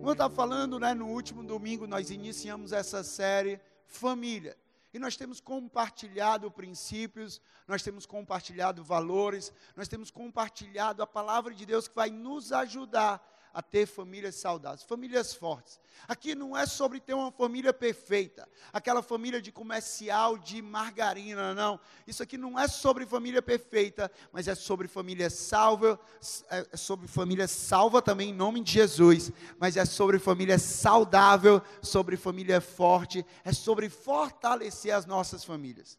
Como eu estava falando, né, no último domingo nós iniciamos essa série Família. E nós temos compartilhado princípios, nós temos compartilhado valores, nós temos compartilhado a palavra de Deus que vai nos ajudar a ter famílias saudáveis, famílias fortes. Aqui não é sobre ter uma família perfeita, aquela família de comercial de margarina, não. Isso aqui não é sobre família perfeita, mas é sobre família salva, é sobre família salva também em nome de Jesus, mas é sobre família saudável, sobre família forte, é sobre fortalecer as nossas famílias.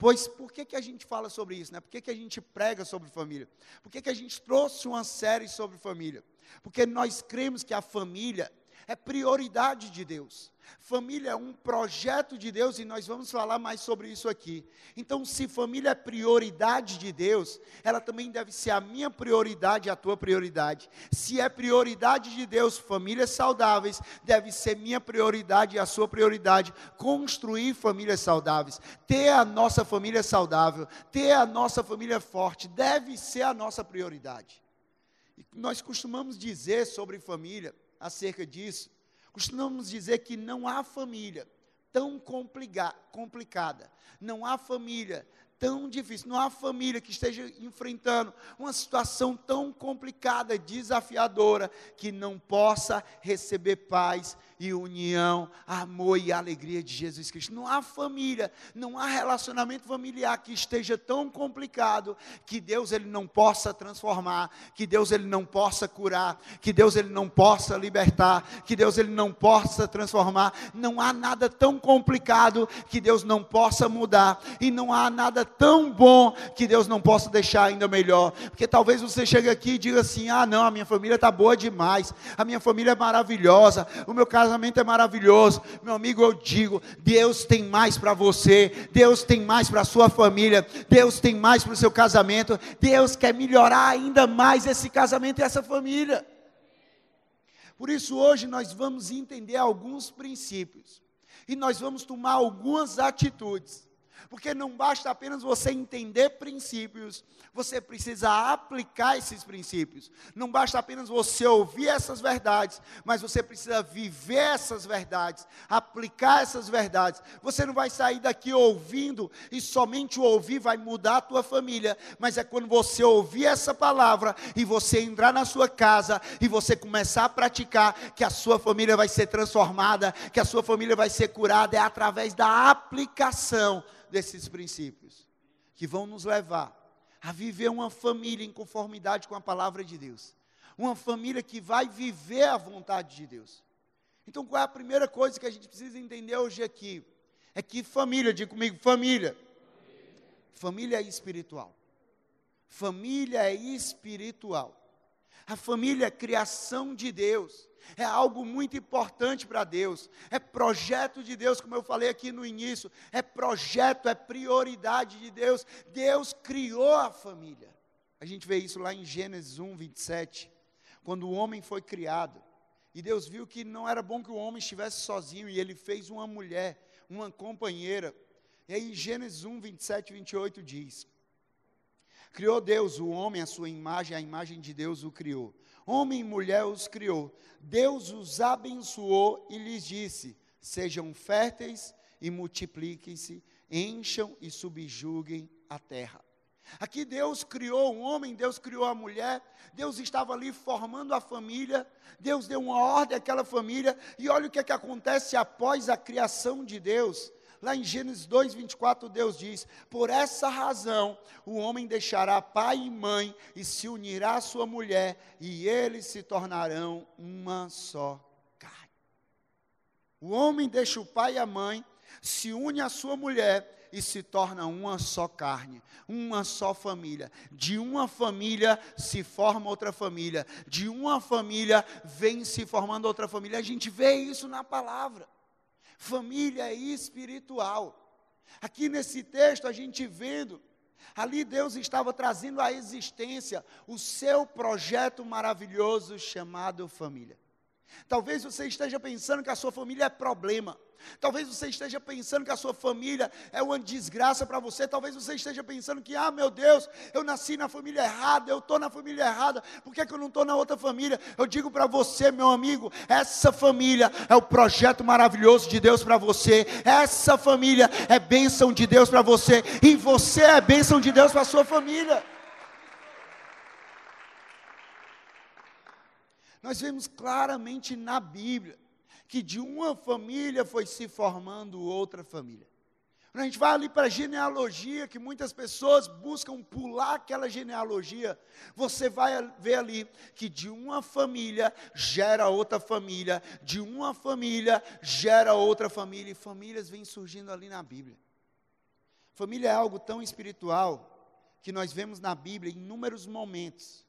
Pois por que, que a gente fala sobre isso? Né? Por que, que a gente prega sobre família? Por que, que a gente trouxe uma série sobre família? Porque nós cremos que a família é prioridade de Deus. Família é um projeto de Deus e nós vamos falar mais sobre isso aqui. Então, se família é prioridade de Deus, ela também deve ser a minha prioridade e a tua prioridade. Se é prioridade de Deus, famílias saudáveis, deve ser minha prioridade e a sua prioridade. Construir famílias saudáveis, ter a nossa família saudável, ter a nossa família forte, deve ser a nossa prioridade. Nós costumamos dizer sobre família, acerca disso, costumamos dizer que não há família tão complica complicada, não há família tão difícil, não há família que esteja enfrentando uma situação tão complicada, desafiadora, que não possa receber paz e união, amor e alegria de Jesus Cristo. Não há família, não há relacionamento familiar que esteja tão complicado que Deus ele não possa transformar, que Deus ele não possa curar, que Deus ele não possa libertar, que Deus ele não possa transformar. Não há nada tão complicado que Deus não possa mudar e não há nada tão bom que Deus não possa deixar ainda melhor. Porque talvez você chegue aqui e diga assim: "Ah, não, a minha família está boa demais. A minha família é maravilhosa. O meu caso casamento é maravilhoso. Meu amigo, eu digo: Deus tem mais para você, Deus tem mais para a sua família, Deus tem mais para o seu casamento, Deus quer melhorar ainda mais esse casamento e essa família. Por isso, hoje nós vamos entender alguns princípios e nós vamos tomar algumas atitudes porque não basta apenas você entender princípios, você precisa aplicar esses princípios. Não basta apenas você ouvir essas verdades, mas você precisa viver essas verdades, aplicar essas verdades. Você não vai sair daqui ouvindo e somente o ouvir vai mudar a tua família, mas é quando você ouvir essa palavra e você entrar na sua casa e você começar a praticar que a sua família vai ser transformada, que a sua família vai ser curada é através da aplicação desses princípios que vão nos levar a viver uma família em conformidade com a palavra de Deus. Uma família que vai viver a vontade de Deus. Então, qual é a primeira coisa que a gente precisa entender hoje aqui? É que família, diga comigo, família. Família é espiritual. Família é espiritual. A família é criação de Deus é algo muito importante para Deus, é projeto de Deus, como eu falei aqui no início, é projeto, é prioridade de Deus. Deus criou a família. A gente vê isso lá em Gênesis 1, 27, quando o homem foi criado. E Deus viu que não era bom que o homem estivesse sozinho, e ele fez uma mulher, uma companheira. E aí, Gênesis 1, 27 e 28 diz: Criou Deus o homem, a sua imagem, a imagem de Deus o criou. Homem e mulher os criou. Deus os abençoou e lhes disse: Sejam férteis e multipliquem-se, encham e subjuguem a terra. Aqui Deus criou o homem, Deus criou a mulher, Deus estava ali formando a família, Deus deu uma ordem àquela família, e olha o que, é que acontece após a criação de Deus. Lá em Gênesis 2, 24, Deus diz: Por essa razão o homem deixará pai e mãe e se unirá à sua mulher, e eles se tornarão uma só carne. O homem deixa o pai e a mãe, se une à sua mulher e se torna uma só carne, uma só família. De uma família se forma outra família, de uma família vem se formando outra família. A gente vê isso na palavra família espiritual. Aqui nesse texto a gente vendo, ali Deus estava trazendo à existência o seu projeto maravilhoso chamado família. Talvez você esteja pensando que a sua família é problema. Talvez você esteja pensando que a sua família é uma desgraça para você. Talvez você esteja pensando que, ah, meu Deus, eu nasci na família errada, eu estou na família errada, por que, que eu não estou na outra família? Eu digo para você, meu amigo, essa família é o projeto maravilhoso de Deus para você. Essa família é bênção de Deus para você. E você é bênção de Deus para a sua família. Nós vemos claramente na Bíblia que de uma família foi se formando outra família. Quando a gente vai ali para a genealogia, que muitas pessoas buscam pular aquela genealogia, você vai ver ali que de uma família gera outra família, de uma família gera outra família, e famílias vêm surgindo ali na Bíblia. Família é algo tão espiritual que nós vemos na Bíblia em inúmeros momentos,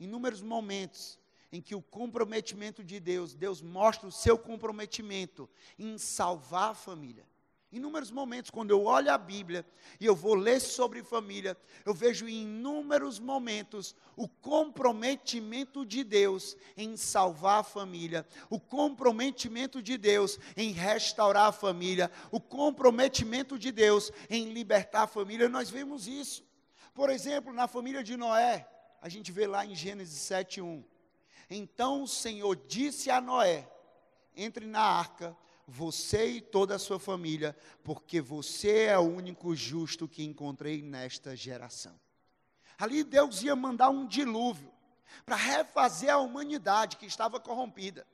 inúmeros momentos em que o comprometimento de Deus, Deus mostra o seu comprometimento em salvar a família. Inúmeros momentos, quando eu olho a Bíblia e eu vou ler sobre família, eu vejo em inúmeros momentos o comprometimento de Deus em salvar a família, o comprometimento de Deus em restaurar a família, o comprometimento de Deus em libertar a família. Nós vemos isso. Por exemplo, na família de Noé, a gente vê lá em Gênesis 7:1. Então o Senhor disse a Noé: entre na arca, você e toda a sua família, porque você é o único justo que encontrei nesta geração. Ali Deus ia mandar um dilúvio para refazer a humanidade que estava corrompida.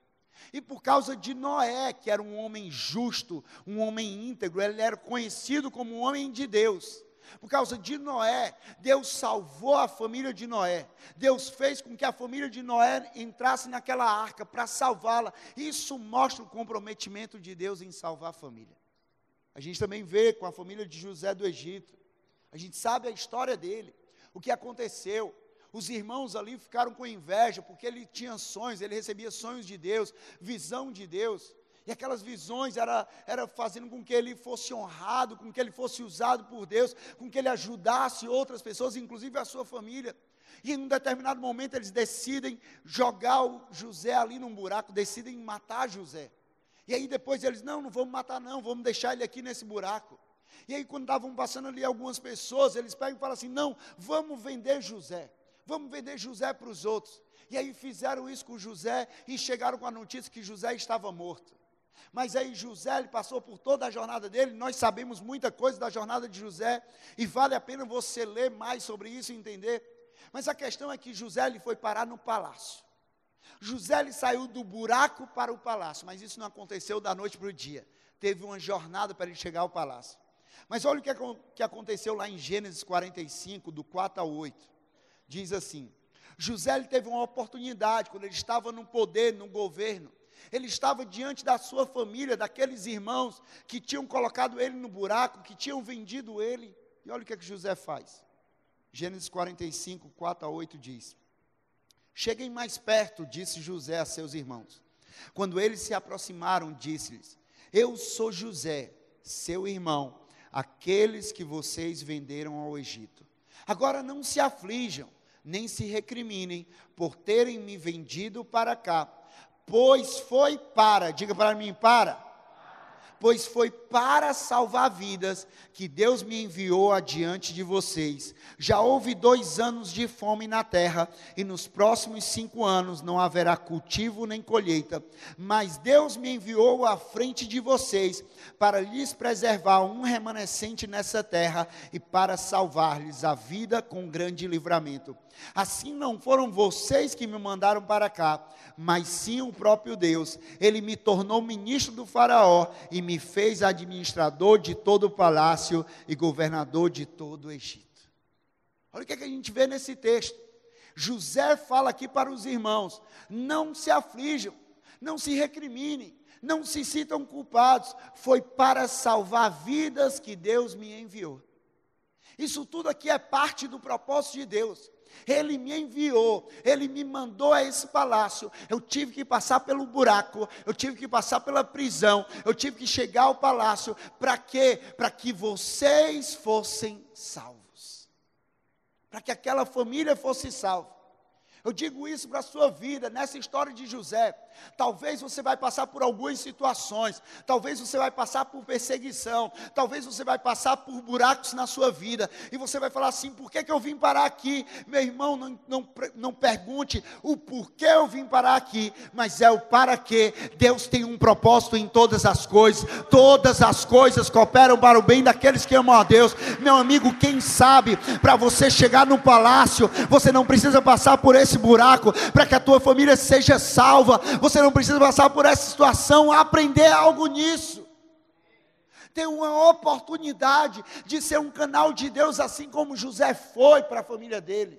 E por causa de Noé, que era um homem justo, um homem íntegro, ele era conhecido como um homem de Deus. Por causa de Noé, Deus salvou a família de Noé. Deus fez com que a família de Noé entrasse naquela arca para salvá-la. Isso mostra o comprometimento de Deus em salvar a família. A gente também vê com a família de José do Egito. A gente sabe a história dele, o que aconteceu. Os irmãos ali ficaram com inveja, porque ele tinha sonhos, ele recebia sonhos de Deus, visão de Deus. E aquelas visões era, era fazendo com que ele fosse honrado, com que ele fosse usado por Deus, com que ele ajudasse outras pessoas, inclusive a sua família. E em um determinado momento eles decidem jogar o José ali num buraco, decidem matar José. E aí depois eles, não, não vamos matar não, vamos deixar ele aqui nesse buraco. E aí quando estavam passando ali algumas pessoas, eles pegam e falam assim, não, vamos vender José. Vamos vender José para os outros. E aí fizeram isso com José e chegaram com a notícia que José estava morto. Mas aí José ele passou por toda a jornada dele, nós sabemos muita coisa da jornada de José, e vale a pena você ler mais sobre isso e entender. Mas a questão é que José ele foi parar no palácio. José ele saiu do buraco para o palácio, mas isso não aconteceu da noite para o dia. Teve uma jornada para ele chegar ao palácio. Mas olha o que, que aconteceu lá em Gênesis 45, do 4 ao 8. Diz assim: José ele teve uma oportunidade, quando ele estava no poder, no governo, ele estava diante da sua família, daqueles irmãos que tinham colocado ele no buraco, que tinham vendido ele. E olha o que, é que José faz. Gênesis 45, 4 a 8 diz: Cheguem mais perto, disse José a seus irmãos. Quando eles se aproximaram, disse-lhes: Eu sou José, seu irmão, aqueles que vocês venderam ao Egito. Agora não se aflijam, nem se recriminem por terem me vendido para cá pois foi para, diga para mim, para. Pois foi para salvar vidas que Deus me enviou adiante de vocês. Já houve dois anos de fome na terra, e nos próximos cinco anos não haverá cultivo nem colheita. Mas Deus me enviou à frente de vocês para lhes preservar um remanescente nessa terra e para salvar-lhes a vida com grande livramento. Assim não foram vocês que me mandaram para cá, mas sim o próprio Deus. Ele me tornou ministro do Faraó e me fez administrador de todo o palácio e governador de todo o Egito. Olha o que, é que a gente vê nesse texto. José fala aqui para os irmãos: não se aflijam, não se recriminem, não se sintam culpados, foi para salvar vidas que Deus me enviou. Isso tudo aqui é parte do propósito de Deus. Ele me enviou, ele me mandou a esse palácio. Eu tive que passar pelo buraco, eu tive que passar pela prisão, eu tive que chegar ao palácio. Para quê? Para que vocês fossem salvos. Para que aquela família fosse salva. Eu digo isso para a sua vida, nessa história de José. Talvez você vai passar por algumas situações, talvez você vai passar por perseguição, talvez você vai passar por buracos na sua vida, e você vai falar assim: por que, que eu vim parar aqui? Meu irmão, não, não, não pergunte o porquê eu vim parar aqui, mas é o para quê. Deus tem um propósito em todas as coisas, todas as coisas cooperam para o bem daqueles que amam a Deus. Meu amigo, quem sabe, para você chegar no palácio, você não precisa passar por esse buraco, para que a tua família seja salva você não precisa passar por essa situação, aprender algo nisso. Ter uma oportunidade de ser um canal de Deus, assim como José foi para a família dele.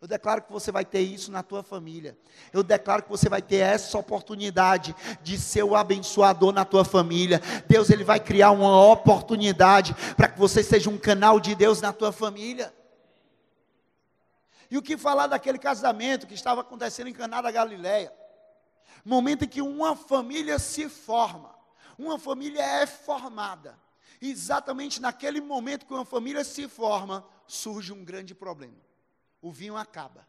Eu declaro que você vai ter isso na tua família. Eu declaro que você vai ter essa oportunidade de ser o abençoador na tua família. Deus ele vai criar uma oportunidade para que você seja um canal de Deus na tua família. E o que falar daquele casamento que estava acontecendo em Caná da Galileia? Momento em que uma família se forma, uma família é formada. exatamente naquele momento que uma família se forma, surge um grande problema. O vinho acaba.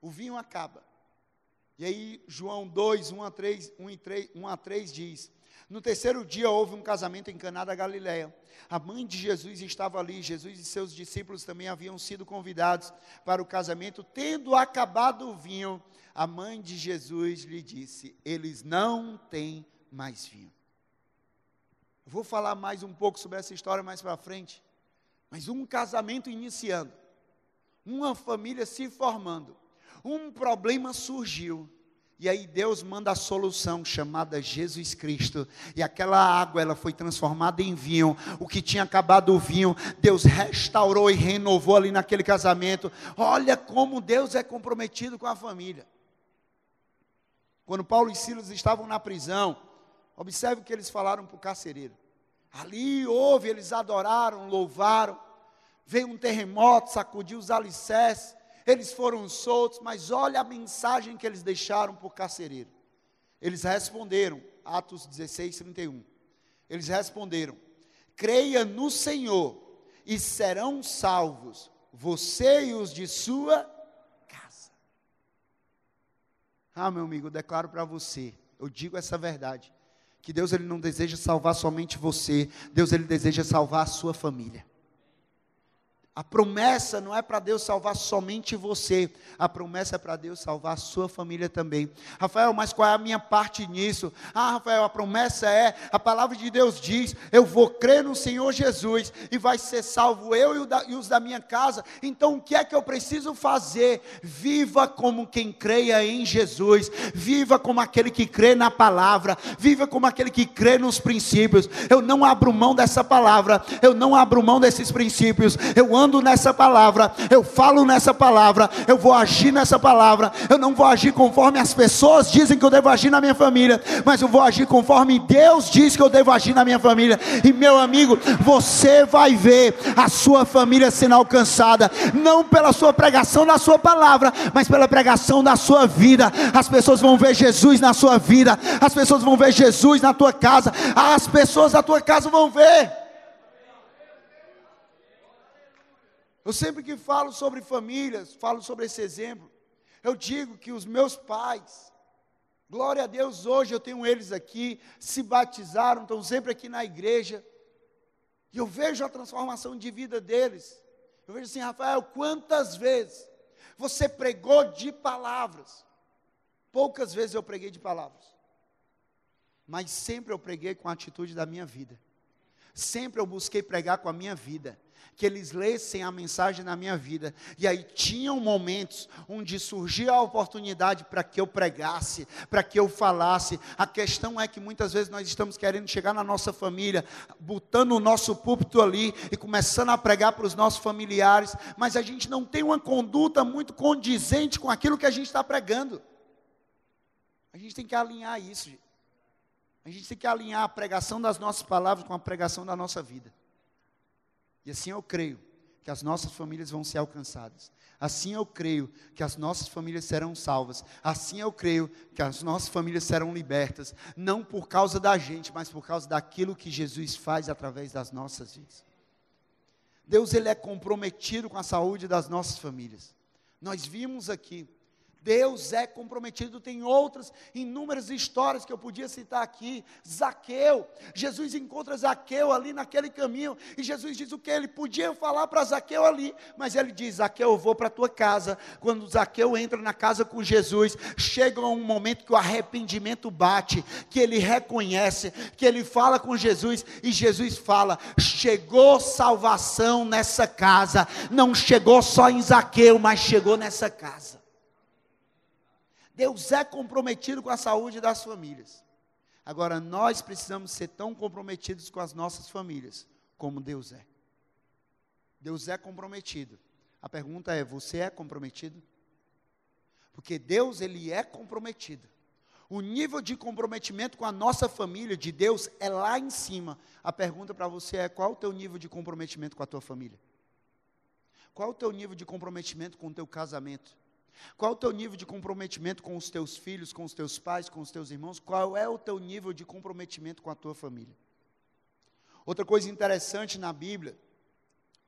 O vinho acaba. E aí, João 2, 1 a 3, 1 e 3, 1 a 3 diz: No terceiro dia houve um casamento em Caná da Galileia. A mãe de Jesus estava ali, Jesus e seus discípulos também haviam sido convidados para o casamento. Tendo acabado o vinho, a mãe de Jesus lhe disse: Eles não têm mais vinho. Eu vou falar mais um pouco sobre essa história mais para frente. Mas um casamento iniciando, uma família se formando, um problema surgiu. E aí Deus manda a solução chamada Jesus Cristo. E aquela água ela foi transformada em vinho. O que tinha acabado o vinho, Deus restaurou e renovou ali naquele casamento. Olha como Deus é comprometido com a família. Quando Paulo e Silas estavam na prisão, observe o que eles falaram para o carcereiro. Ali houve, eles adoraram, louvaram. Veio um terremoto, sacudiu os alicerces. Eles foram soltos, mas olha a mensagem que eles deixaram para o carcereiro. Eles responderam, Atos 16, 31. Eles responderam: creia no Senhor e serão salvos, você e os de sua ah, meu amigo, eu declaro para você, eu digo essa verdade, que Deus ele não deseja salvar somente você, Deus ele deseja salvar a sua família. A promessa não é para Deus salvar somente você, a promessa é para Deus salvar a sua família também. Rafael, mas qual é a minha parte nisso? Ah, Rafael, a promessa é, a palavra de Deus diz: eu vou crer no Senhor Jesus e vai ser salvo eu e, os da minha casa. Então o que é que eu preciso fazer? Viva como quem creia em Jesus, viva como aquele que crê na palavra, viva como aquele que crê nos princípios. Eu não abro mão dessa palavra, eu não abro mão desses princípios, eu amo ando nessa palavra, eu falo nessa palavra, eu vou agir nessa palavra. Eu não vou agir conforme as pessoas dizem que eu devo agir na minha família, mas eu vou agir conforme Deus diz que eu devo agir na minha família. E meu amigo, você vai ver a sua família sendo alcançada, não pela sua pregação da sua palavra, mas pela pregação da sua vida. As pessoas vão ver Jesus na sua vida, as pessoas vão ver Jesus na tua casa, as pessoas da tua casa vão ver. Eu sempre que falo sobre famílias, falo sobre esse exemplo. Eu digo que os meus pais, glória a Deus, hoje eu tenho eles aqui, se batizaram, estão sempre aqui na igreja. E eu vejo a transformação de vida deles. Eu vejo assim, Rafael, quantas vezes você pregou de palavras? Poucas vezes eu preguei de palavras. Mas sempre eu preguei com a atitude da minha vida. Sempre eu busquei pregar com a minha vida que eles lessem a mensagem na minha vida. E aí tinham momentos onde surgia a oportunidade para que eu pregasse, para que eu falasse. A questão é que muitas vezes nós estamos querendo chegar na nossa família, botando o nosso púlpito ali e começando a pregar para os nossos familiares, mas a gente não tem uma conduta muito condizente com aquilo que a gente está pregando. A gente tem que alinhar isso. A gente tem que alinhar a pregação das nossas palavras com a pregação da nossa vida. E assim eu creio que as nossas famílias vão ser alcançadas. Assim eu creio que as nossas famílias serão salvas. Assim eu creio que as nossas famílias serão libertas, não por causa da gente, mas por causa daquilo que Jesus faz através das nossas vidas. Deus ele é comprometido com a saúde das nossas famílias. Nós vimos aqui Deus é comprometido. Tem outras inúmeras histórias que eu podia citar aqui. Zaqueu, Jesus encontra Zaqueu ali naquele caminho e Jesus diz o que? Ele podia falar para Zaqueu ali, mas ele diz: Zaqueu, eu vou para a tua casa. Quando Zaqueu entra na casa com Jesus, chega um momento que o arrependimento bate, que ele reconhece, que ele fala com Jesus e Jesus fala: chegou salvação nessa casa, não chegou só em Zaqueu, mas chegou nessa casa. Deus é comprometido com a saúde das famílias. Agora, nós precisamos ser tão comprometidos com as nossas famílias como Deus é. Deus é comprometido. A pergunta é: você é comprometido? Porque Deus, ele é comprometido. O nível de comprometimento com a nossa família de Deus é lá em cima. A pergunta para você é: qual o teu nível de comprometimento com a tua família? Qual o teu nível de comprometimento com o teu casamento? Qual o teu nível de comprometimento com os teus filhos, com os teus pais, com os teus irmãos? Qual é o teu nível de comprometimento com a tua família? Outra coisa interessante na Bíblia,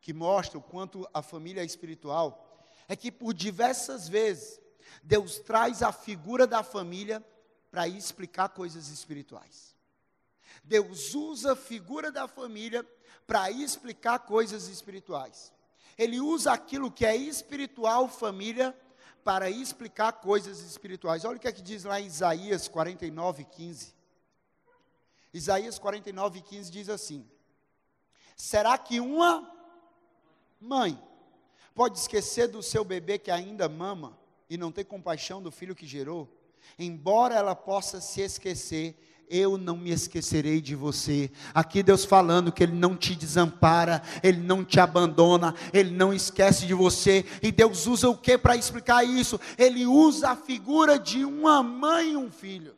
que mostra o quanto a família é espiritual, é que por diversas vezes Deus traz a figura da família para explicar coisas espirituais. Deus usa a figura da família para explicar coisas espirituais. Ele usa aquilo que é espiritual, família, para explicar coisas espirituais. Olha o que é que diz lá em Isaías 49, 15. Isaías 49, 15 diz assim: Será que uma mãe pode esquecer do seu bebê que ainda mama e não ter compaixão do filho que gerou? Embora ela possa se esquecer, eu não me esquecerei de você. Aqui Deus falando que Ele não te desampara, Ele não te abandona, Ele não esquece de você. E Deus usa o que para explicar isso? Ele usa a figura de uma mãe e um filho.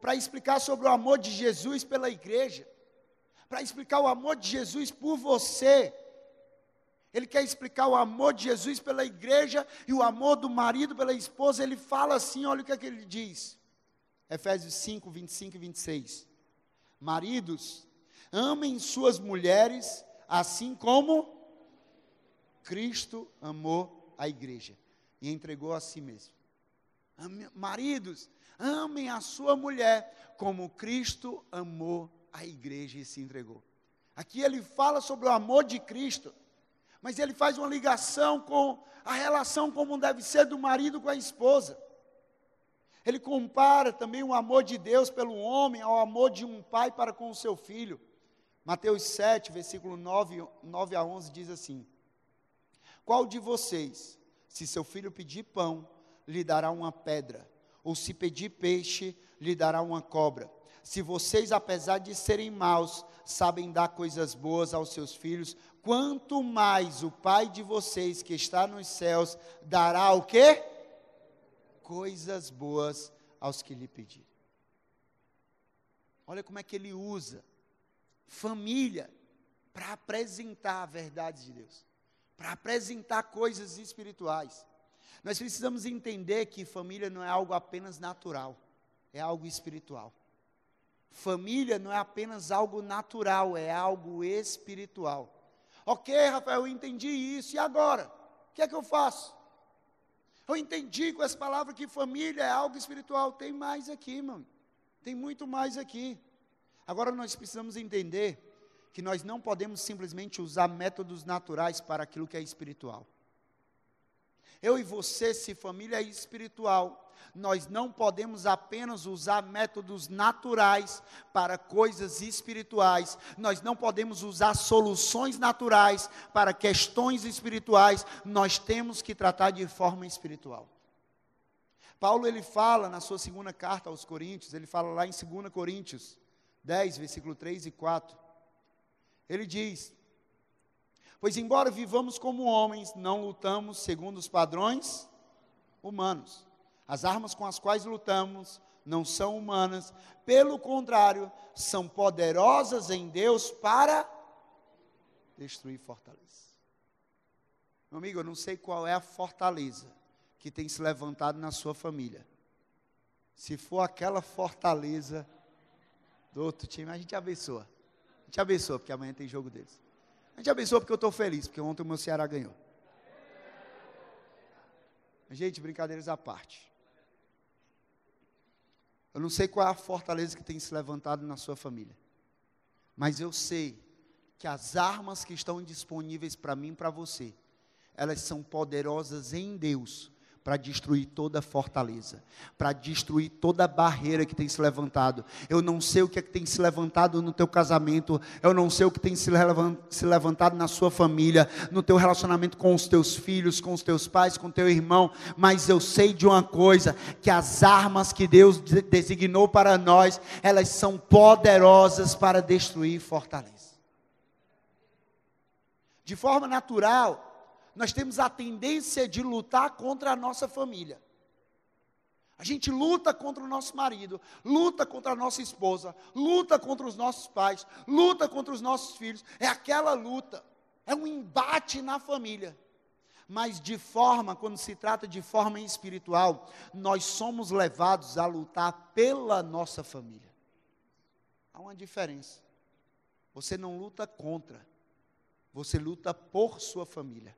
Para explicar sobre o amor de Jesus pela igreja, para explicar o amor de Jesus por você. Ele quer explicar o amor de Jesus pela igreja e o amor do marido pela esposa. Ele fala assim: olha o que, é que ele diz. Efésios 5, 25 e 26. Maridos, amem suas mulheres assim como Cristo amou a igreja e entregou a si mesmo. Maridos, amem a sua mulher como Cristo amou a igreja e se entregou. Aqui ele fala sobre o amor de Cristo, mas ele faz uma ligação com a relação como deve ser do marido com a esposa. Ele compara também o amor de Deus pelo homem ao amor de um pai para com o seu filho. Mateus 7, versículo 9, 9 a 11 diz assim: Qual de vocês, se seu filho pedir pão, lhe dará uma pedra? Ou se pedir peixe, lhe dará uma cobra? Se vocês, apesar de serem maus, sabem dar coisas boas aos seus filhos, quanto mais o Pai de vocês que está nos céus dará o quê? Coisas boas aos que lhe pedirem. Olha como é que ele usa família para apresentar a verdade de Deus, para apresentar coisas espirituais. Nós precisamos entender que família não é algo apenas natural, é algo espiritual. Família não é apenas algo natural, é algo espiritual. Ok, Rafael, eu entendi isso, e agora? O que é que eu faço? Eu entendi com essa palavra que família é algo espiritual. Tem mais aqui, mano. Tem muito mais aqui. Agora nós precisamos entender que nós não podemos simplesmente usar métodos naturais para aquilo que é espiritual. Eu e você, se família espiritual, nós não podemos apenas usar métodos naturais para coisas espirituais, nós não podemos usar soluções naturais para questões espirituais, nós temos que tratar de forma espiritual. Paulo ele fala na sua segunda carta aos Coríntios, ele fala lá em 2 Coríntios 10, versículo 3 e 4. Ele diz: Pois embora vivamos como homens, não lutamos segundo os padrões humanos. As armas com as quais lutamos não são humanas, pelo contrário, são poderosas em Deus para destruir fortaleza. Meu amigo, eu não sei qual é a fortaleza que tem se levantado na sua família. Se for aquela fortaleza do outro time, a gente abençoa. A gente abençoa, porque amanhã tem jogo deles. A gente abençoa porque eu estou feliz, porque ontem o meu Ceará ganhou. Gente, brincadeiras à parte. Eu não sei qual é a fortaleza que tem se levantado na sua família. Mas eu sei que as armas que estão disponíveis para mim e para você, elas são poderosas em Deus para destruir toda fortaleza, para destruir toda barreira que tem se levantado. Eu não sei o que, é que tem se levantado no teu casamento, eu não sei o que tem se levantado na sua família, no teu relacionamento com os teus filhos, com os teus pais, com teu irmão, mas eu sei de uma coisa, que as armas que Deus designou para nós, elas são poderosas para destruir fortaleza. De forma natural, nós temos a tendência de lutar contra a nossa família. A gente luta contra o nosso marido, luta contra a nossa esposa, luta contra os nossos pais, luta contra os nossos filhos. É aquela luta, é um embate na família. Mas de forma, quando se trata de forma espiritual, nós somos levados a lutar pela nossa família. Há uma diferença. Você não luta contra, você luta por sua família.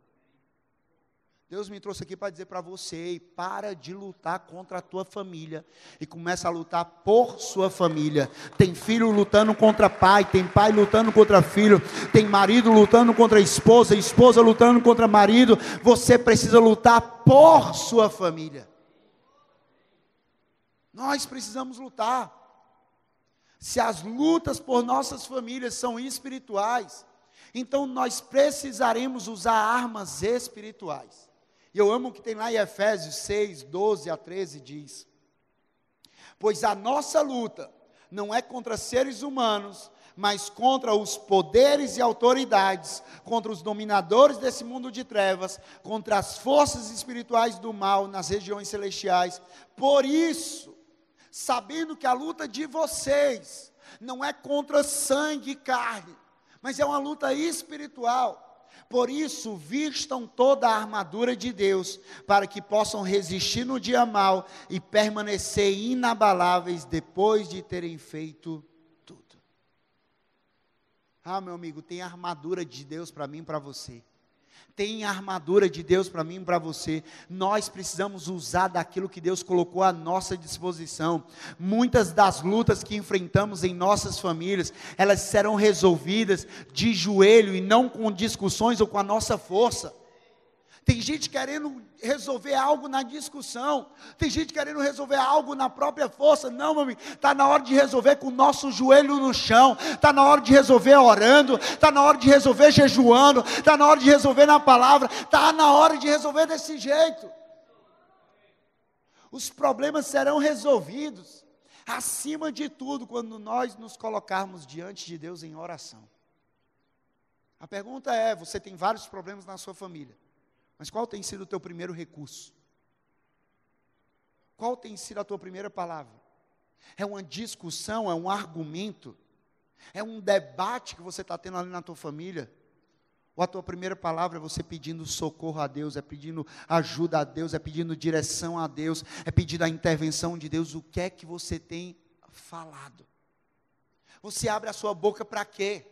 Deus me trouxe aqui para dizer para você, para de lutar contra a tua família e começa a lutar por sua família. Tem filho lutando contra pai, tem pai lutando contra filho, tem marido lutando contra esposa, esposa lutando contra marido. Você precisa lutar por sua família. Nós precisamos lutar. Se as lutas por nossas famílias são espirituais, então nós precisaremos usar armas espirituais. E eu amo o que tem lá em Efésios 6, 12 a 13 diz: Pois a nossa luta não é contra seres humanos, mas contra os poderes e autoridades, contra os dominadores desse mundo de trevas, contra as forças espirituais do mal nas regiões celestiais. Por isso, sabendo que a luta de vocês não é contra sangue e carne, mas é uma luta espiritual por isso, vistam toda a armadura de Deus, para que possam resistir no dia mal e permanecer inabaláveis depois de terem feito tudo. Ah, meu amigo, tem armadura de Deus para mim e para você tem armadura de Deus para mim e para você. Nós precisamos usar daquilo que Deus colocou à nossa disposição. Muitas das lutas que enfrentamos em nossas famílias, elas serão resolvidas de joelho e não com discussões ou com a nossa força. Tem gente querendo resolver algo na discussão. Tem gente querendo resolver algo na própria força. Não, meu amigo. Está na hora de resolver com o nosso joelho no chão. Está na hora de resolver orando. Está na hora de resolver jejuando. Está na hora de resolver na palavra. Está na hora de resolver desse jeito. Os problemas serão resolvidos. Acima de tudo, quando nós nos colocarmos diante de Deus em oração. A pergunta é: você tem vários problemas na sua família. Mas qual tem sido o teu primeiro recurso? Qual tem sido a tua primeira palavra? É uma discussão, é um argumento, é um debate que você está tendo ali na tua família? Ou a tua primeira palavra é você pedindo socorro a Deus, é pedindo ajuda a Deus, é pedindo direção a Deus, é pedindo a intervenção de Deus? O que é que você tem falado? Você abre a sua boca para quê?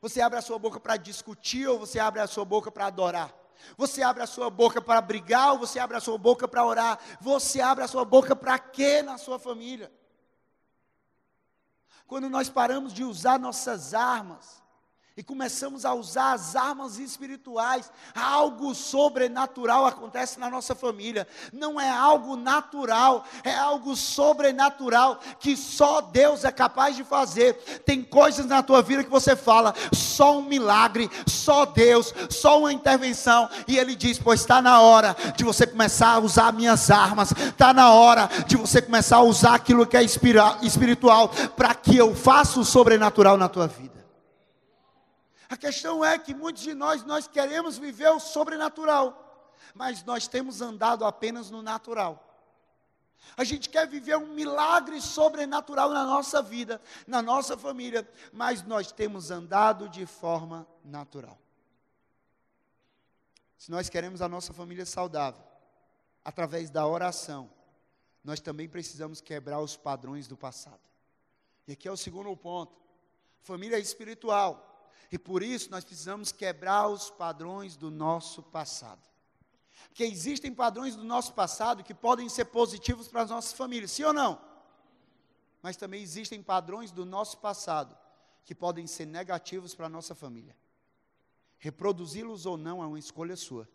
Você abre a sua boca para discutir ou você abre a sua boca para adorar? Você abre a sua boca para brigar ou você abre a sua boca para orar? Você abre a sua boca para quê na sua família? Quando nós paramos de usar nossas armas, e começamos a usar as armas espirituais, algo sobrenatural acontece na nossa família. Não é algo natural, é algo sobrenatural que só Deus é capaz de fazer. Tem coisas na tua vida que você fala, só um milagre, só Deus, só uma intervenção. E Ele diz: Pois está na hora de você começar a usar minhas armas, está na hora de você começar a usar aquilo que é espiritual, para que eu faça o sobrenatural na tua vida. A questão é que muitos de nós, nós queremos viver o sobrenatural, mas nós temos andado apenas no natural. A gente quer viver um milagre sobrenatural na nossa vida, na nossa família, mas nós temos andado de forma natural. Se nós queremos a nossa família saudável, através da oração, nós também precisamos quebrar os padrões do passado. E aqui é o segundo ponto: família espiritual. E por isso nós precisamos quebrar os padrões do nosso passado. Que existem padrões do nosso passado que podem ser positivos para as nossas famílias, sim ou não? Mas também existem padrões do nosso passado que podem ser negativos para a nossa família. Reproduzi-los ou não é uma escolha sua.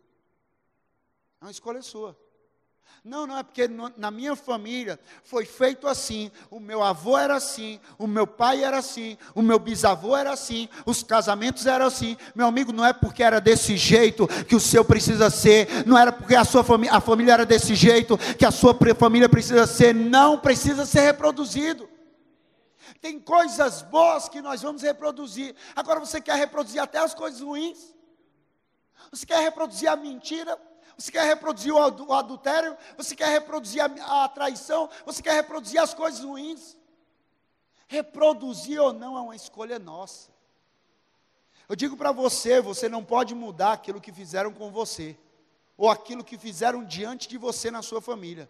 É uma escolha sua. Não, não é porque na minha família foi feito assim. O meu avô era assim, o meu pai era assim, o meu bisavô era assim, os casamentos eram assim. Meu amigo, não é porque era desse jeito que o seu precisa ser, não era porque a sua família, a família era desse jeito que a sua família precisa ser, não precisa ser reproduzido. Tem coisas boas que nós vamos reproduzir. Agora você quer reproduzir até as coisas ruins? Você quer reproduzir a mentira? Você quer reproduzir o adultério? Você quer reproduzir a, a traição? Você quer reproduzir as coisas ruins? Reproduzir ou não é uma escolha nossa. Eu digo para você, você não pode mudar aquilo que fizeram com você, ou aquilo que fizeram diante de você na sua família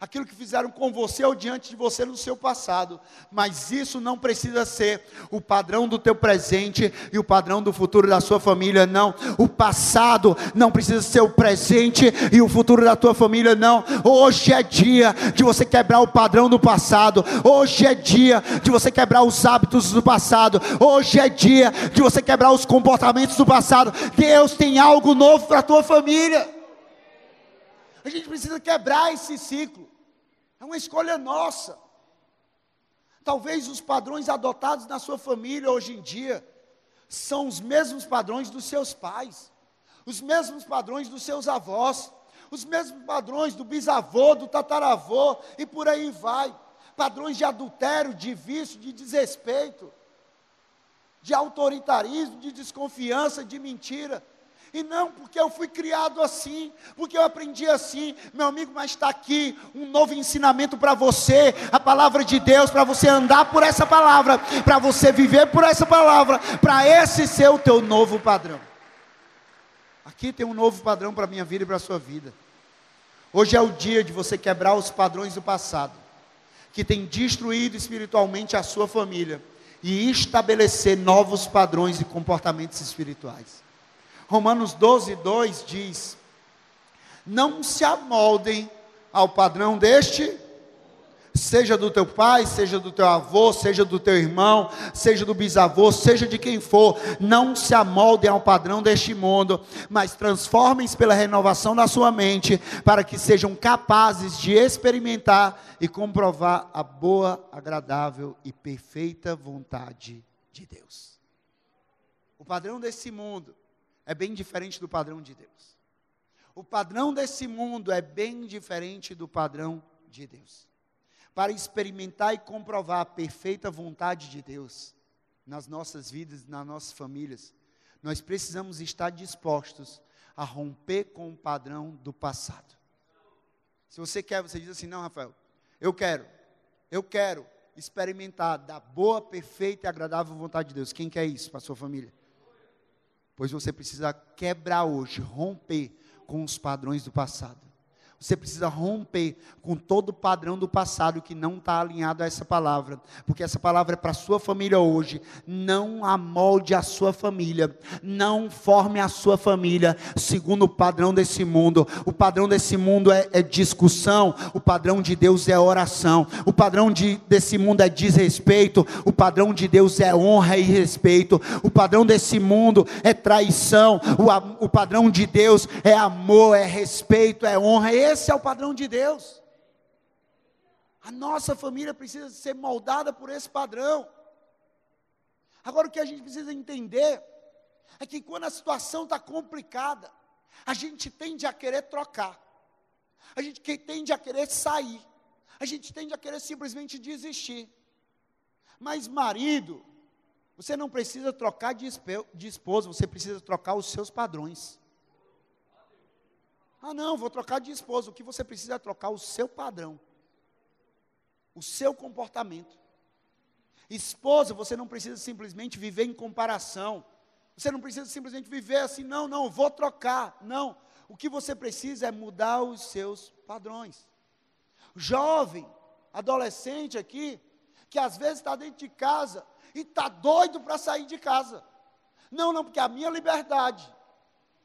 aquilo que fizeram com você ou diante de você no seu passado, mas isso não precisa ser o padrão do teu presente e o padrão do futuro da sua família, não. O passado não precisa ser o presente e o futuro da tua família, não. Hoje é dia de você quebrar o padrão do passado. Hoje é dia de você quebrar os hábitos do passado. Hoje é dia de você quebrar os comportamentos do passado. Deus tem algo novo para a tua família. A gente precisa quebrar esse ciclo. É uma escolha nossa. Talvez os padrões adotados na sua família hoje em dia são os mesmos padrões dos seus pais, os mesmos padrões dos seus avós, os mesmos padrões do bisavô, do tataravô e por aí vai. Padrões de adultério, de vício, de desrespeito, de autoritarismo, de desconfiança, de mentira. E não porque eu fui criado assim, porque eu aprendi assim, meu amigo, mas está aqui um novo ensinamento para você, a palavra de Deus, para você andar por essa palavra, para você viver por essa palavra, para esse ser o teu novo padrão. Aqui tem um novo padrão para a minha vida e para a sua vida. Hoje é o dia de você quebrar os padrões do passado, que tem destruído espiritualmente a sua família, e estabelecer novos padrões e comportamentos espirituais. Romanos 12, 2 diz: Não se amoldem ao padrão deste, seja do teu pai, seja do teu avô, seja do teu irmão, seja do bisavô, seja de quem for, não se amoldem ao padrão deste mundo, mas transformem-se pela renovação da sua mente, para que sejam capazes de experimentar e comprovar a boa, agradável e perfeita vontade de Deus. O padrão desse mundo é bem diferente do padrão de Deus. O padrão desse mundo é bem diferente do padrão de Deus. Para experimentar e comprovar a perfeita vontade de Deus nas nossas vidas, nas nossas famílias, nós precisamos estar dispostos a romper com o padrão do passado. Se você quer, você diz assim: não, Rafael, eu quero, eu quero experimentar da boa, perfeita e agradável vontade de Deus. Quem quer isso para sua família? Pois você precisa quebrar hoje, romper com os padrões do passado. Você precisa romper com todo o padrão do passado que não está alinhado a essa palavra, porque essa palavra é para a sua família hoje. Não amolde a sua família, não forme a sua família segundo o padrão desse mundo. O padrão desse mundo é, é discussão, o padrão de Deus é oração, o padrão de, desse mundo é desrespeito, o padrão de Deus é honra e respeito, o padrão desse mundo é traição, o, o padrão de Deus é amor, é respeito, é honra. E esse é o padrão de Deus. A nossa família precisa ser moldada por esse padrão. Agora, o que a gente precisa entender é que quando a situação está complicada, a gente tende a querer trocar, a gente tende a querer sair, a gente tende a querer simplesmente desistir. Mas, marido, você não precisa trocar de esposa, você precisa trocar os seus padrões. Ah, não, vou trocar de esposa. O que você precisa é trocar o seu padrão, o seu comportamento. Esposa, você não precisa simplesmente viver em comparação. Você não precisa simplesmente viver assim, não, não, vou trocar. Não. O que você precisa é mudar os seus padrões. Jovem, adolescente aqui, que às vezes está dentro de casa e está doido para sair de casa. Não, não, porque a minha liberdade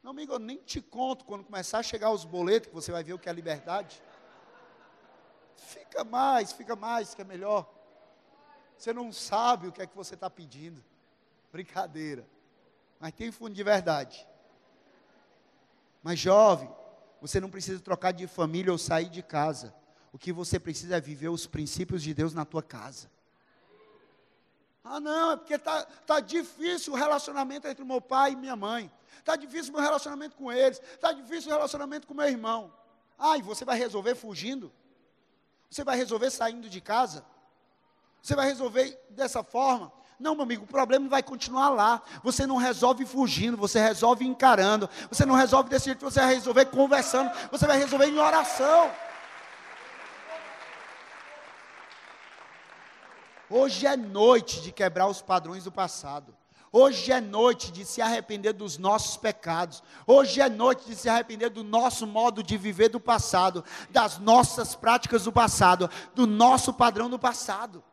Meu amigo, eu nem te conto quando começar a chegar os boletos, que você vai ver o que é liberdade. Fica mais, fica mais, que é melhor. Você não sabe o que é que você está pedindo. Brincadeira. Mas tem fundo de verdade. Mas jovem, você não precisa trocar de família ou sair de casa. O que você precisa é viver os princípios de Deus na tua casa. Ah, não, é porque está tá difícil o relacionamento entre meu pai e minha mãe. Está difícil o meu relacionamento com eles. Está difícil o relacionamento com meu irmão. Ah, e você vai resolver fugindo? Você vai resolver saindo de casa? Você vai resolver dessa forma? Não, meu amigo, o problema vai continuar lá. Você não resolve fugindo, você resolve encarando. Você não resolve desse jeito, você vai resolver conversando. Você vai resolver em oração. Hoje é noite de quebrar os padrões do passado. Hoje é noite de se arrepender dos nossos pecados. Hoje é noite de se arrepender do nosso modo de viver do passado, das nossas práticas do passado, do nosso padrão do passado.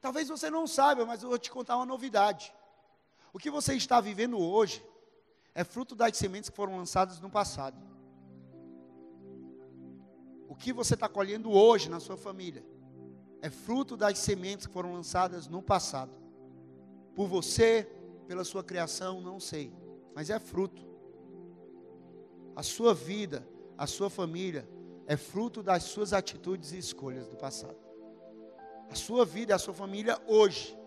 Talvez você não saiba, mas eu vou te contar uma novidade. O que você está vivendo hoje é fruto das sementes que foram lançadas no passado. O que você está colhendo hoje na sua família é fruto das sementes que foram lançadas no passado. Por você, pela sua criação, não sei, mas é fruto. A sua vida, a sua família, é fruto das suas atitudes e escolhas do passado. A sua vida, a sua família hoje,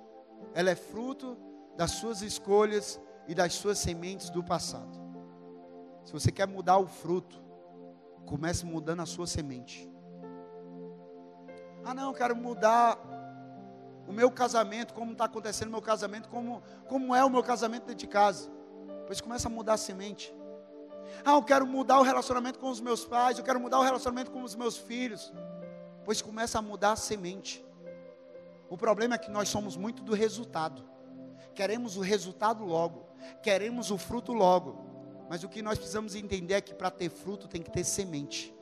ela é fruto das suas escolhas e das suas sementes do passado. Se você quer mudar o fruto, comece mudando a sua semente. Ah, não, eu quero mudar o meu casamento, como está acontecendo o meu casamento, como, como é o meu casamento dentro de casa. Pois começa a mudar a semente. Ah, eu quero mudar o relacionamento com os meus pais, eu quero mudar o relacionamento com os meus filhos. Pois começa a mudar a semente. O problema é que nós somos muito do resultado. Queremos o resultado logo, queremos o fruto logo. Mas o que nós precisamos entender é que para ter fruto tem que ter semente.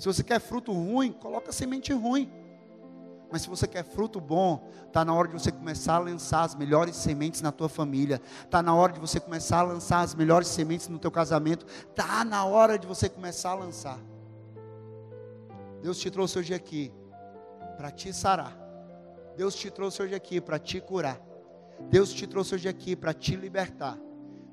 Se você quer fruto ruim, coloca semente ruim. Mas se você quer fruto bom, está na hora de você começar a lançar as melhores sementes na tua família. Está na hora de você começar a lançar as melhores sementes no teu casamento. Está na hora de você começar a lançar. Deus te trouxe hoje aqui para te sarar. Deus te trouxe hoje aqui para te curar. Deus te trouxe hoje aqui para te libertar.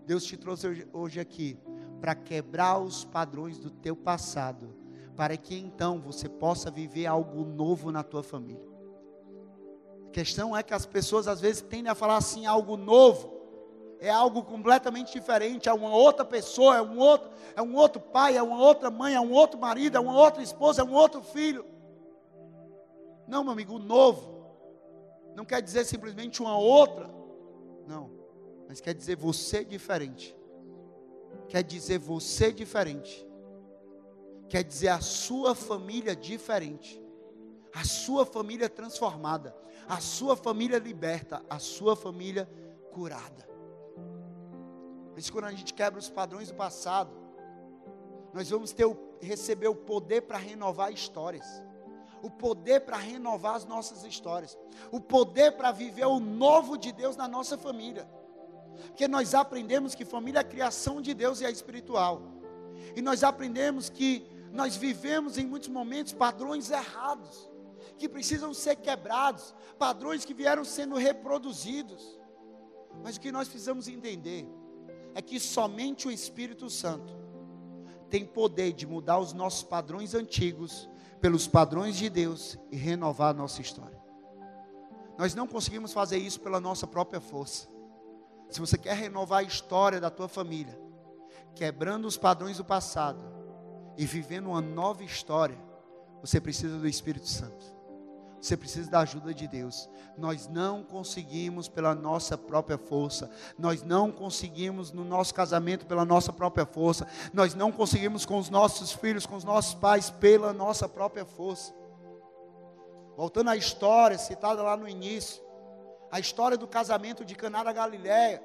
Deus te trouxe hoje aqui para quebrar os padrões do teu passado para que então você possa viver algo novo na tua família. A questão é que as pessoas às vezes tendem a falar assim, algo novo, é algo completamente diferente, é uma outra pessoa, é um outro, é um outro pai, é uma outra mãe, é um outro marido, é uma outra esposa, é um outro filho. Não, meu amigo, o novo não quer dizer simplesmente uma outra, não, mas quer dizer você diferente. Quer dizer você diferente quer dizer a sua família diferente, a sua família transformada, a sua família liberta, a sua família curada. Por isso, quando a gente quebra os padrões do passado, nós vamos ter receber o poder para renovar histórias, o poder para renovar as nossas histórias, o poder para viver o novo de Deus na nossa família. Porque nós aprendemos que família é a criação de Deus e é espiritual. E nós aprendemos que nós vivemos em muitos momentos padrões errados, que precisam ser quebrados, padrões que vieram sendo reproduzidos. Mas o que nós precisamos entender é que somente o Espírito Santo tem poder de mudar os nossos padrões antigos pelos padrões de Deus e renovar a nossa história. Nós não conseguimos fazer isso pela nossa própria força. Se você quer renovar a história da tua família, quebrando os padrões do passado, e vivendo uma nova história, você precisa do Espírito Santo. Você precisa da ajuda de Deus. Nós não conseguimos pela nossa própria força. Nós não conseguimos no nosso casamento pela nossa própria força. Nós não conseguimos com os nossos filhos, com os nossos pais pela nossa própria força. Voltando à história citada lá no início, a história do casamento de Caná da Galileia,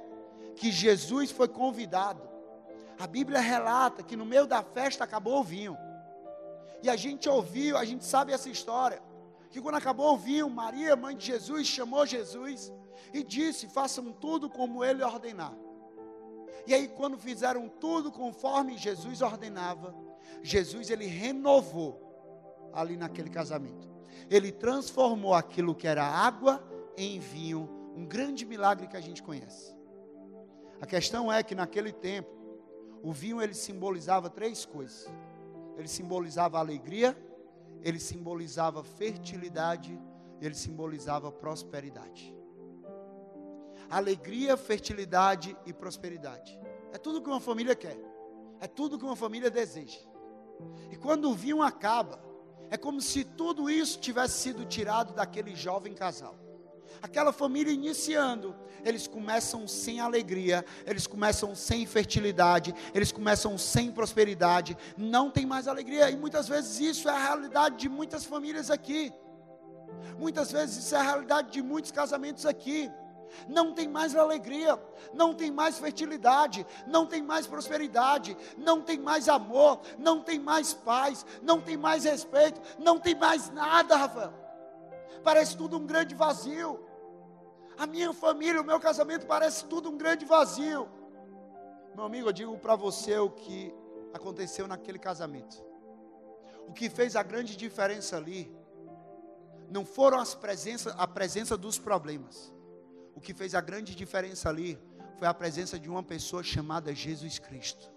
que Jesus foi convidado. A Bíblia relata que no meio da festa acabou o vinho. E a gente ouviu, a gente sabe essa história. Que quando acabou o vinho, Maria, mãe de Jesus, chamou Jesus e disse: Façam tudo como ele ordenar. E aí, quando fizeram tudo conforme Jesus ordenava, Jesus ele renovou ali naquele casamento. Ele transformou aquilo que era água em vinho, um grande milagre que a gente conhece. A questão é que naquele tempo, o vinho ele simbolizava três coisas. Ele simbolizava alegria, ele simbolizava fertilidade, ele simbolizava prosperidade. Alegria, fertilidade e prosperidade. É tudo que uma família quer. É tudo que uma família deseja. E quando o vinho acaba, é como se tudo isso tivesse sido tirado daquele jovem casal. Aquela família iniciando, eles começam sem alegria, eles começam sem fertilidade, eles começam sem prosperidade, não tem mais alegria, e muitas vezes isso é a realidade de muitas famílias aqui. Muitas vezes isso é a realidade de muitos casamentos aqui não tem mais alegria, não tem mais fertilidade, não tem mais prosperidade, não tem mais amor, não tem mais paz, não tem mais respeito, não tem mais nada, Rafael. Parece tudo um grande vazio. A minha família, o meu casamento parece tudo um grande vazio. Meu amigo, eu digo para você o que aconteceu naquele casamento. O que fez a grande diferença ali não foram as presença, a presença dos problemas o que fez a grande diferença ali foi a presença de uma pessoa chamada Jesus Cristo.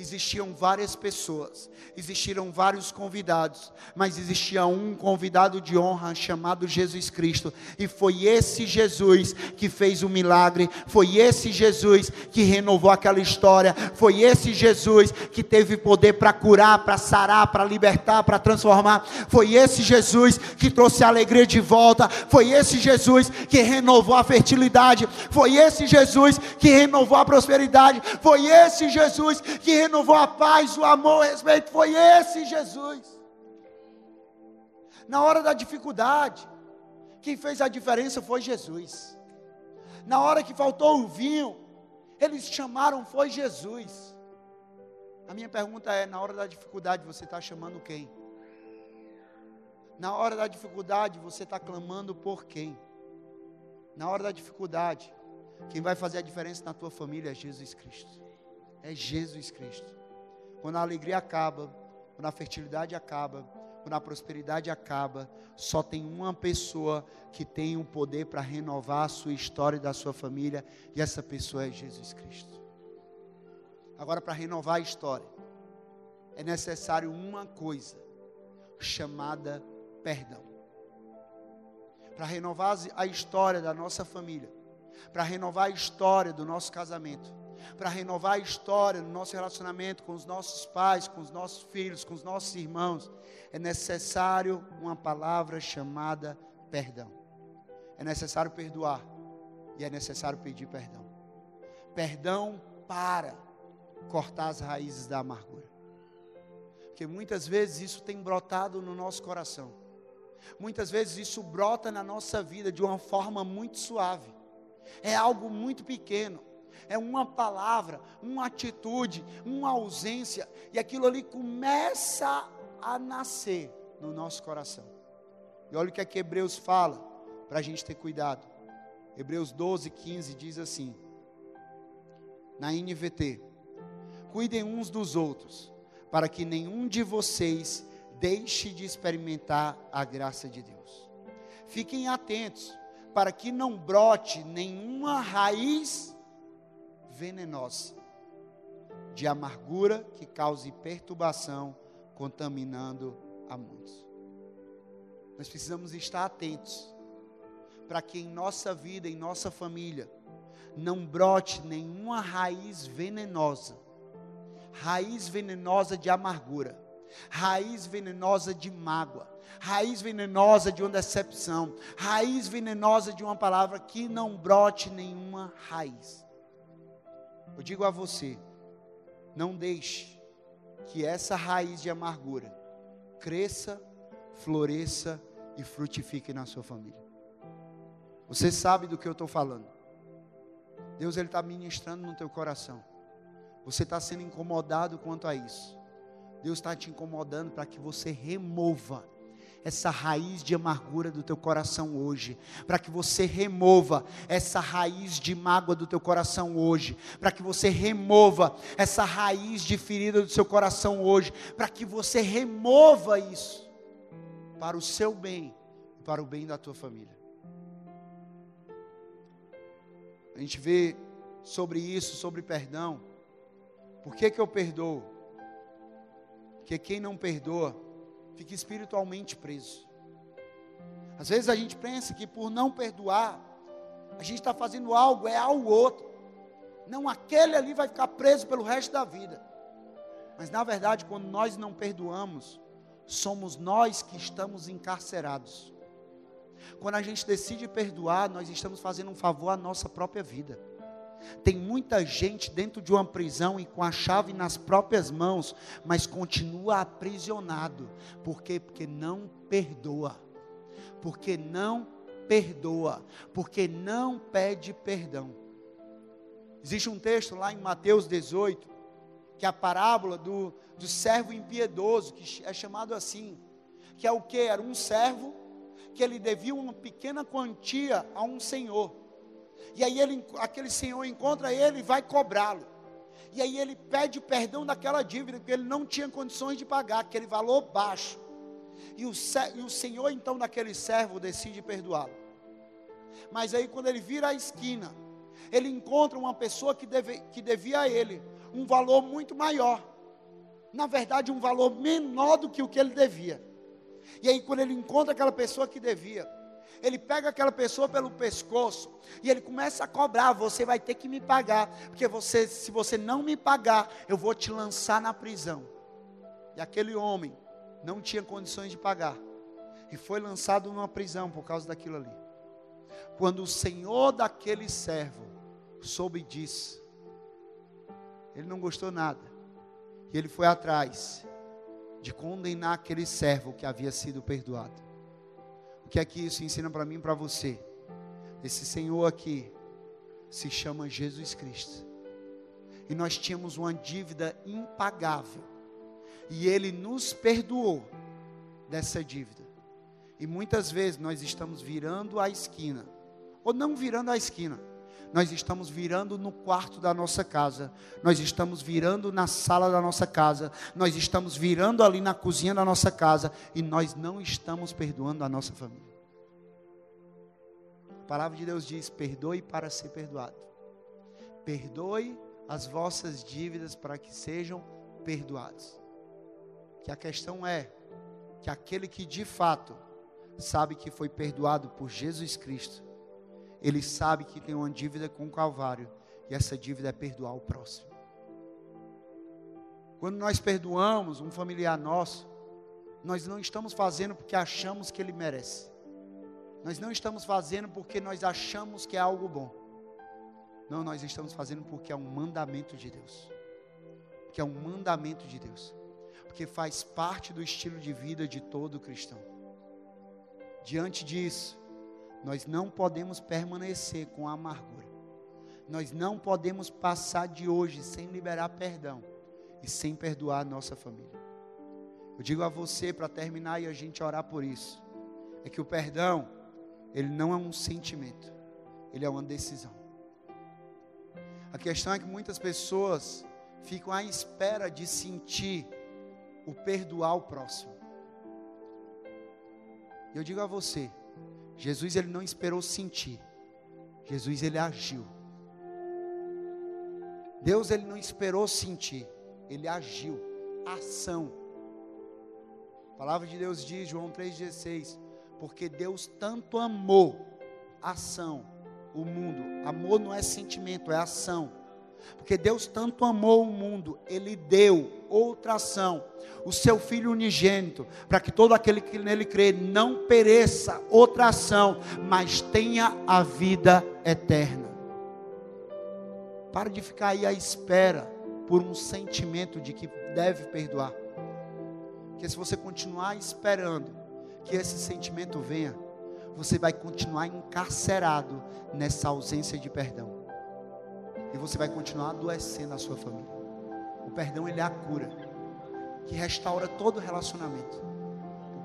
Existiam várias pessoas, existiram vários convidados, mas existia um convidado de honra chamado Jesus Cristo, e foi esse Jesus que fez o milagre, foi esse Jesus que renovou aquela história, foi esse Jesus que teve poder para curar, para sarar, para libertar, para transformar, foi esse Jesus que trouxe a alegria de volta, foi esse Jesus que renovou a fertilidade, foi esse Jesus que renovou a prosperidade, foi esse Jesus que renovou a paz, o amor, o respeito, foi esse Jesus. Na hora da dificuldade, quem fez a diferença foi Jesus. Na hora que faltou o vinho, eles chamaram foi Jesus. A minha pergunta é: na hora da dificuldade, você está chamando quem? Na hora da dificuldade, você está clamando por quem? Na hora da dificuldade, quem vai fazer a diferença na tua família é Jesus Cristo é Jesus Cristo. Quando a alegria acaba, quando a fertilidade acaba, quando a prosperidade acaba, só tem uma pessoa que tem o um poder para renovar a sua história e da sua família, e essa pessoa é Jesus Cristo. Agora, para renovar a história, é necessário uma coisa, chamada perdão. Para renovar a história da nossa família, para renovar a história do nosso casamento, para renovar a história no nosso relacionamento com os nossos pais, com os nossos filhos, com os nossos irmãos, é necessário uma palavra chamada perdão. É necessário perdoar e é necessário pedir perdão. Perdão para cortar as raízes da amargura. Porque muitas vezes isso tem brotado no nosso coração. Muitas vezes isso brota na nossa vida de uma forma muito suave. É algo muito pequeno é uma palavra, uma atitude, uma ausência, e aquilo ali começa a nascer no nosso coração. E olha o que é que Hebreus fala, para a gente ter cuidado. Hebreus 12, 15 diz assim, na NVT: Cuidem uns dos outros, para que nenhum de vocês deixe de experimentar a graça de Deus. Fiquem atentos, para que não brote nenhuma raiz venenosa, de amargura que cause perturbação, contaminando a muitos. Nós precisamos estar atentos para que em nossa vida, em nossa família, não brote nenhuma raiz venenosa, raiz venenosa de amargura, raiz venenosa de mágoa, raiz venenosa de uma decepção, raiz venenosa de uma palavra que não brote nenhuma raiz. Eu digo a você: não deixe que essa raiz de amargura cresça, floresça e frutifique na sua família. Você sabe do que eu estou falando. Deus ele está ministrando no teu coração. Você está sendo incomodado quanto a isso. Deus está te incomodando para que você remova essa raiz de amargura do teu coração hoje, para que você remova essa raiz de mágoa do teu coração hoje, para que você remova essa raiz de ferida do seu coração hoje, para que você remova isso para o seu bem, para o bem da tua família. A gente vê sobre isso, sobre perdão. Por que, que eu perdoo? Porque quem não perdoa fica espiritualmente preso. Às vezes a gente pensa que por não perdoar, a gente está fazendo algo, é ao outro. Não, aquele ali vai ficar preso pelo resto da vida. Mas na verdade, quando nós não perdoamos, somos nós que estamos encarcerados. Quando a gente decide perdoar, nós estamos fazendo um favor à nossa própria vida. Tem muita gente dentro de uma prisão e com a chave nas próprias mãos, mas continua aprisionado. Por quê? Porque não perdoa. Porque não perdoa. Porque não pede perdão. Existe um texto lá em Mateus 18, que é a parábola do, do servo impiedoso, que é chamado assim. Que é o que? Era um servo que ele devia uma pequena quantia a um senhor. E aí ele, aquele senhor encontra ele e vai cobrá-lo. E aí ele pede perdão daquela dívida, porque ele não tinha condições de pagar, aquele valor baixo. E o, e o senhor, então, daquele servo, decide perdoá-lo. Mas aí, quando ele vira a esquina, ele encontra uma pessoa que, deve, que devia a ele um valor muito maior. Na verdade, um valor menor do que o que ele devia. E aí, quando ele encontra aquela pessoa que devia, ele pega aquela pessoa pelo pescoço e ele começa a cobrar: você vai ter que me pagar, porque você, se você não me pagar, eu vou te lançar na prisão. E aquele homem não tinha condições de pagar e foi lançado numa prisão por causa daquilo ali. Quando o senhor daquele servo soube disso, ele não gostou nada e ele foi atrás de condenar aquele servo que havia sido perdoado que é que isso ensina para mim e para você? Esse Senhor aqui se chama Jesus Cristo. E nós tínhamos uma dívida impagável. E Ele nos perdoou dessa dívida. E muitas vezes nós estamos virando a esquina, ou não virando a esquina, nós estamos virando no quarto da nossa casa, nós estamos virando na sala da nossa casa, nós estamos virando ali na cozinha da nossa casa e nós não estamos perdoando a nossa família. A palavra de Deus diz: perdoe para ser perdoado. Perdoe as vossas dívidas para que sejam perdoados. Que a questão é que aquele que de fato sabe que foi perdoado por Jesus Cristo, ele sabe que tem uma dívida com o Calvário, e essa dívida é perdoar o próximo. Quando nós perdoamos um familiar nosso, nós não estamos fazendo porque achamos que ele merece. Nós não estamos fazendo porque nós achamos que é algo bom. Não, nós estamos fazendo porque é um mandamento de Deus. Que é um mandamento de Deus. Porque faz parte do estilo de vida de todo cristão. Diante disso, nós não podemos permanecer com a amargura. Nós não podemos passar de hoje sem liberar perdão e sem perdoar a nossa família. Eu digo a você para terminar e a gente orar por isso, é que o perdão, ele não é um sentimento, ele é uma decisão. A questão é que muitas pessoas ficam à espera de sentir o perdoar o próximo. Eu digo a você, Jesus ele não esperou sentir. Jesus ele agiu. Deus ele não esperou sentir, ele agiu. Ação. A palavra de Deus diz, João 3,16: Porque Deus tanto amou, ação, o mundo. Amor não é sentimento, é ação. Porque Deus tanto amou o mundo, Ele deu outra ação, o seu Filho unigênito, para que todo aquele que nele crê não pereça, outra ação, mas tenha a vida eterna. Para de ficar aí à espera por um sentimento de que deve perdoar. Porque se você continuar esperando que esse sentimento venha, você vai continuar encarcerado nessa ausência de perdão e você vai continuar adoecendo a sua família. O perdão ele é a cura que restaura todo relacionamento.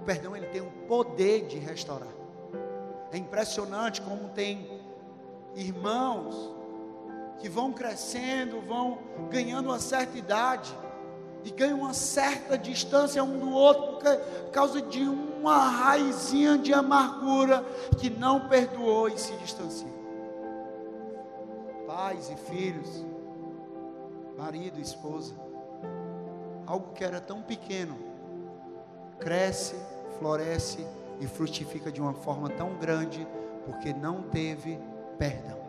O perdão ele tem o poder de restaurar. É impressionante como tem irmãos que vão crescendo, vão ganhando uma certa idade e ganham uma certa distância um do outro por causa de uma raizinha de amargura que não perdoou e se distancia. Pais e filhos, marido e esposa, algo que era tão pequeno, cresce, floresce e frutifica de uma forma tão grande, porque não teve perdão.